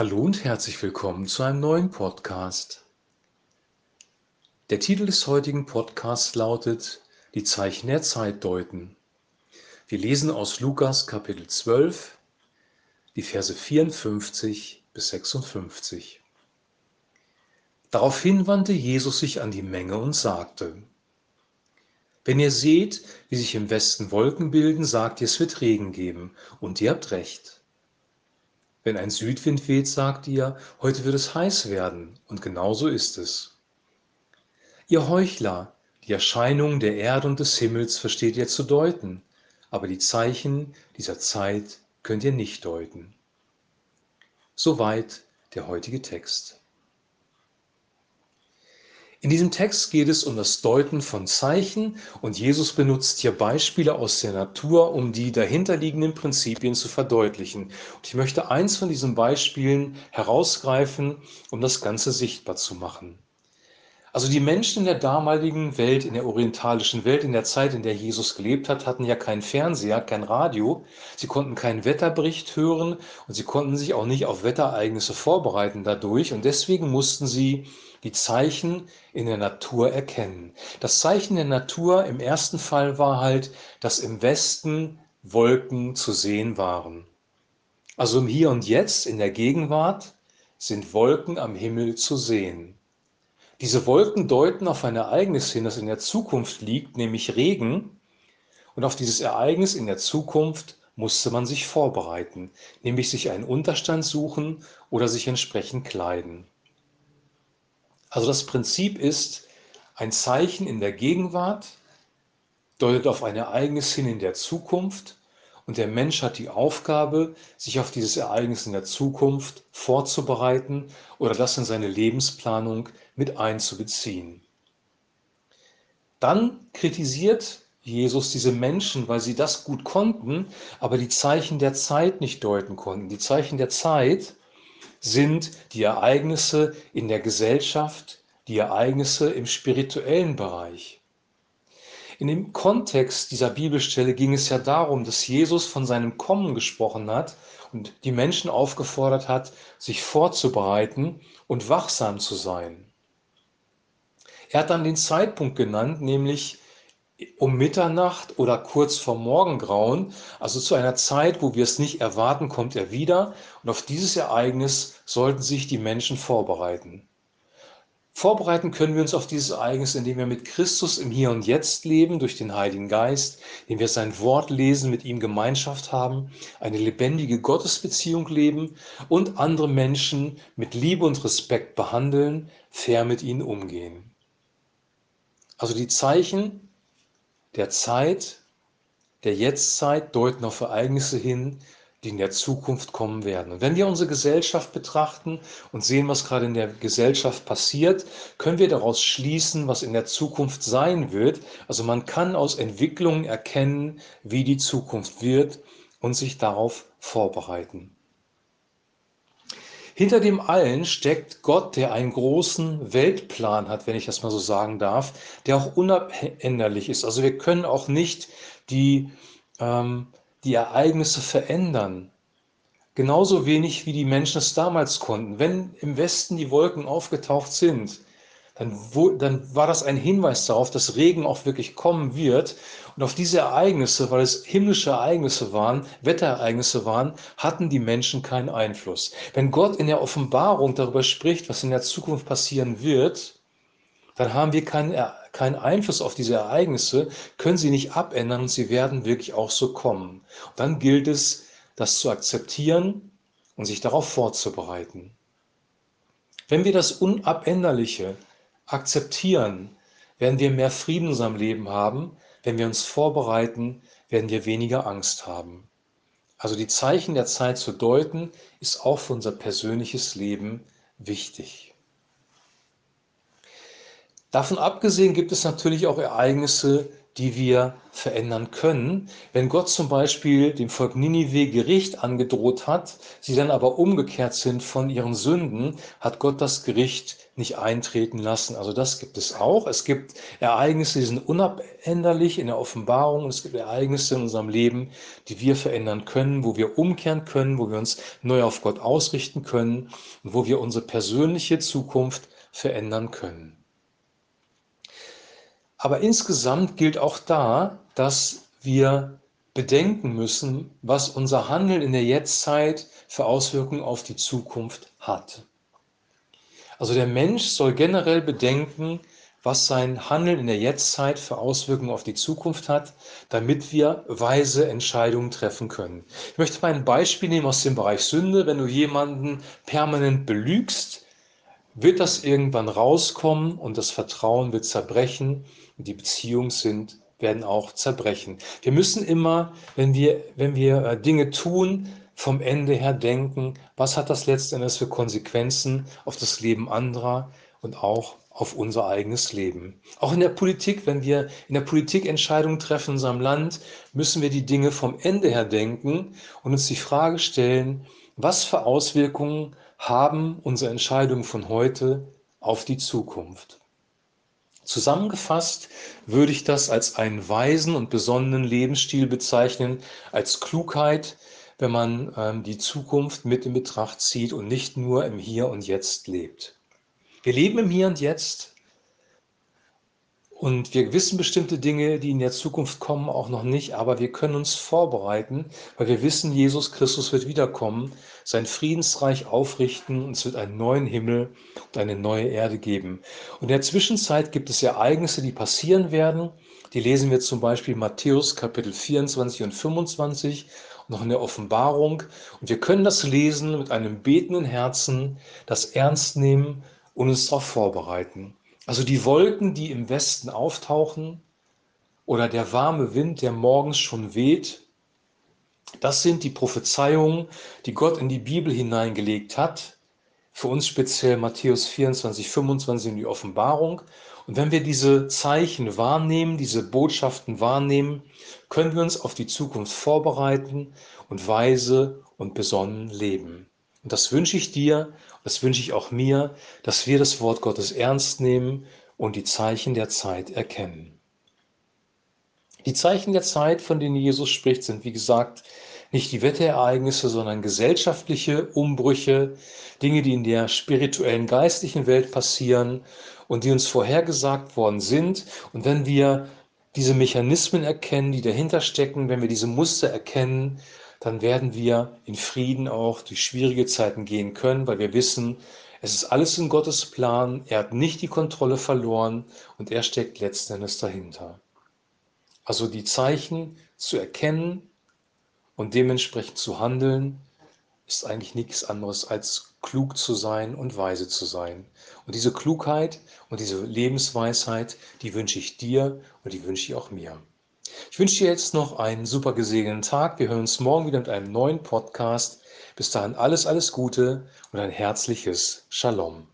Hallo und herzlich willkommen zu einem neuen Podcast. Der Titel des heutigen Podcasts lautet Die Zeichen der Zeit deuten. Wir lesen aus Lukas Kapitel 12, die Verse 54 bis 56. Daraufhin wandte Jesus sich an die Menge und sagte, Wenn ihr seht, wie sich im Westen Wolken bilden, sagt ihr, es wird Regen geben, und ihr habt recht. Wenn ein Südwind weht, sagt ihr, heute wird es heiß werden, und genau so ist es. Ihr Heuchler, die Erscheinungen der Erde und des Himmels versteht ihr zu deuten, aber die Zeichen dieser Zeit könnt ihr nicht deuten. Soweit der heutige Text. In diesem Text geht es um das Deuten von Zeichen und Jesus benutzt hier Beispiele aus der Natur, um die dahinterliegenden Prinzipien zu verdeutlichen. Und ich möchte eins von diesen Beispielen herausgreifen, um das Ganze sichtbar zu machen. Also die Menschen in der damaligen Welt, in der orientalischen Welt, in der Zeit, in der Jesus gelebt hat, hatten ja keinen Fernseher, kein Radio. Sie konnten keinen Wetterbericht hören und sie konnten sich auch nicht auf Wetterereignisse vorbereiten dadurch. Und deswegen mussten sie die Zeichen in der Natur erkennen. Das Zeichen der Natur im ersten Fall war halt, dass im Westen Wolken zu sehen waren. Also im Hier und Jetzt, in der Gegenwart, sind Wolken am Himmel zu sehen. Diese Wolken deuten auf ein Ereignis hin, das in der Zukunft liegt, nämlich Regen. Und auf dieses Ereignis in der Zukunft musste man sich vorbereiten, nämlich sich einen Unterstand suchen oder sich entsprechend kleiden. Also das Prinzip ist, ein Zeichen in der Gegenwart deutet auf ein Ereignis hin in der Zukunft und der Mensch hat die Aufgabe, sich auf dieses Ereignis in der Zukunft vorzubereiten oder das in seine Lebensplanung mit einzubeziehen. Dann kritisiert Jesus diese Menschen, weil sie das gut konnten, aber die Zeichen der Zeit nicht deuten konnten. Die Zeichen der Zeit sind die Ereignisse in der Gesellschaft, die Ereignisse im spirituellen Bereich. In dem Kontext dieser Bibelstelle ging es ja darum, dass Jesus von seinem Kommen gesprochen hat und die Menschen aufgefordert hat, sich vorzubereiten und wachsam zu sein. Er hat dann den Zeitpunkt genannt, nämlich um Mitternacht oder kurz vor Morgengrauen, also zu einer Zeit, wo wir es nicht erwarten, kommt er wieder. Und auf dieses Ereignis sollten sich die Menschen vorbereiten. Vorbereiten können wir uns auf dieses Ereignis, indem wir mit Christus im Hier und Jetzt leben, durch den Heiligen Geist, indem wir sein Wort lesen, mit ihm Gemeinschaft haben, eine lebendige Gottesbeziehung leben und andere Menschen mit Liebe und Respekt behandeln, fair mit ihnen umgehen. Also die Zeichen der Zeit, der Jetztzeit deuten auf Ereignisse hin, die in der Zukunft kommen werden. Und wenn wir unsere Gesellschaft betrachten und sehen, was gerade in der Gesellschaft passiert, können wir daraus schließen, was in der Zukunft sein wird. Also man kann aus Entwicklungen erkennen, wie die Zukunft wird und sich darauf vorbereiten. Hinter dem allen steckt Gott, der einen großen Weltplan hat, wenn ich das mal so sagen darf, der auch unabänderlich ist. Also wir können auch nicht die, ähm, die Ereignisse verändern. Genauso wenig wie die Menschen es damals konnten. Wenn im Westen die Wolken aufgetaucht sind, dann, wo, dann war das ein Hinweis darauf, dass Regen auch wirklich kommen wird. Und auf diese Ereignisse, weil es himmlische Ereignisse waren, Wetterereignisse waren, hatten die Menschen keinen Einfluss. Wenn Gott in der Offenbarung darüber spricht, was in der Zukunft passieren wird, dann haben wir keinen, keinen Einfluss auf diese Ereignisse, können sie nicht abändern und sie werden wirklich auch so kommen. Und dann gilt es, das zu akzeptieren und sich darauf vorzubereiten. Wenn wir das Unabänderliche akzeptieren, werden wir mehr Frieden in unserem Leben haben. Wenn wir uns vorbereiten, werden wir weniger Angst haben. Also die Zeichen der Zeit zu deuten, ist auch für unser persönliches Leben wichtig. Davon abgesehen gibt es natürlich auch Ereignisse, die wir verändern können. Wenn Gott zum Beispiel dem Volk Ninive Gericht angedroht hat, sie dann aber umgekehrt sind von ihren Sünden, hat Gott das Gericht nicht eintreten lassen. Also das gibt es auch. Es gibt Ereignisse, die sind unabänderlich in der Offenbarung. Es gibt Ereignisse in unserem Leben, die wir verändern können, wo wir umkehren können, wo wir uns neu auf Gott ausrichten können und wo wir unsere persönliche Zukunft verändern können. Aber insgesamt gilt auch da, dass wir bedenken müssen, was unser Handeln in der Jetztzeit für Auswirkungen auf die Zukunft hat. Also der Mensch soll generell bedenken, was sein Handeln in der Jetztzeit für Auswirkungen auf die Zukunft hat, damit wir weise Entscheidungen treffen können. Ich möchte mal ein Beispiel nehmen aus dem Bereich Sünde. Wenn du jemanden permanent belügst, wird das irgendwann rauskommen und das Vertrauen wird zerbrechen und die Beziehungen sind, werden auch zerbrechen. Wir müssen immer, wenn wir, wenn wir äh, Dinge tun, vom Ende her denken, was hat das letztendlich für Konsequenzen auf das Leben anderer und auch auf unser eigenes Leben. Auch in der Politik, wenn wir in der Politik Entscheidungen treffen in unserem Land, müssen wir die Dinge vom Ende her denken und uns die Frage stellen, was für Auswirkungen haben unsere Entscheidungen von heute auf die Zukunft. Zusammengefasst würde ich das als einen weisen und besonnenen Lebensstil bezeichnen, als Klugheit, wenn man ähm, die Zukunft mit in Betracht zieht und nicht nur im Hier und Jetzt lebt. Wir leben im Hier und Jetzt und wir wissen bestimmte Dinge, die in der Zukunft kommen, auch noch nicht, aber wir können uns vorbereiten, weil wir wissen, Jesus Christus wird wiederkommen, sein Friedensreich aufrichten und es wird einen neuen Himmel und eine neue Erde geben. Und in der Zwischenzeit gibt es Ereignisse, die passieren werden. Die lesen wir zum Beispiel Matthäus Kapitel 24 und 25 noch in der Offenbarung. Und wir können das lesen mit einem betenden Herzen, das ernst nehmen und uns darauf vorbereiten. Also die Wolken, die im Westen auftauchen oder der warme Wind, der morgens schon weht, das sind die Prophezeiungen, die Gott in die Bibel hineingelegt hat. Für uns speziell Matthäus 24, 25 in die Offenbarung. Und wenn wir diese Zeichen wahrnehmen, diese Botschaften wahrnehmen, können wir uns auf die Zukunft vorbereiten und weise und besonnen leben. Und das wünsche ich dir, das wünsche ich auch mir, dass wir das Wort Gottes ernst nehmen und die Zeichen der Zeit erkennen. Die Zeichen der Zeit, von denen Jesus spricht, sind wie gesagt nicht die Wetterereignisse, sondern gesellschaftliche Umbrüche, Dinge, die in der spirituellen, geistlichen Welt passieren und die uns vorhergesagt worden sind. Und wenn wir diese Mechanismen erkennen, die dahinter stecken, wenn wir diese Muster erkennen, dann werden wir in Frieden auch durch schwierige Zeiten gehen können, weil wir wissen, es ist alles in Gottes Plan, er hat nicht die Kontrolle verloren und er steckt letzten Endes dahinter. Also die Zeichen zu erkennen und dementsprechend zu handeln, ist eigentlich nichts anderes als klug zu sein und weise zu sein. Und diese Klugheit und diese Lebensweisheit, die wünsche ich dir und die wünsche ich auch mir. Ich wünsche dir jetzt noch einen super gesegneten Tag. Wir hören uns morgen wieder mit einem neuen Podcast. Bis dahin alles, alles Gute und ein herzliches Shalom.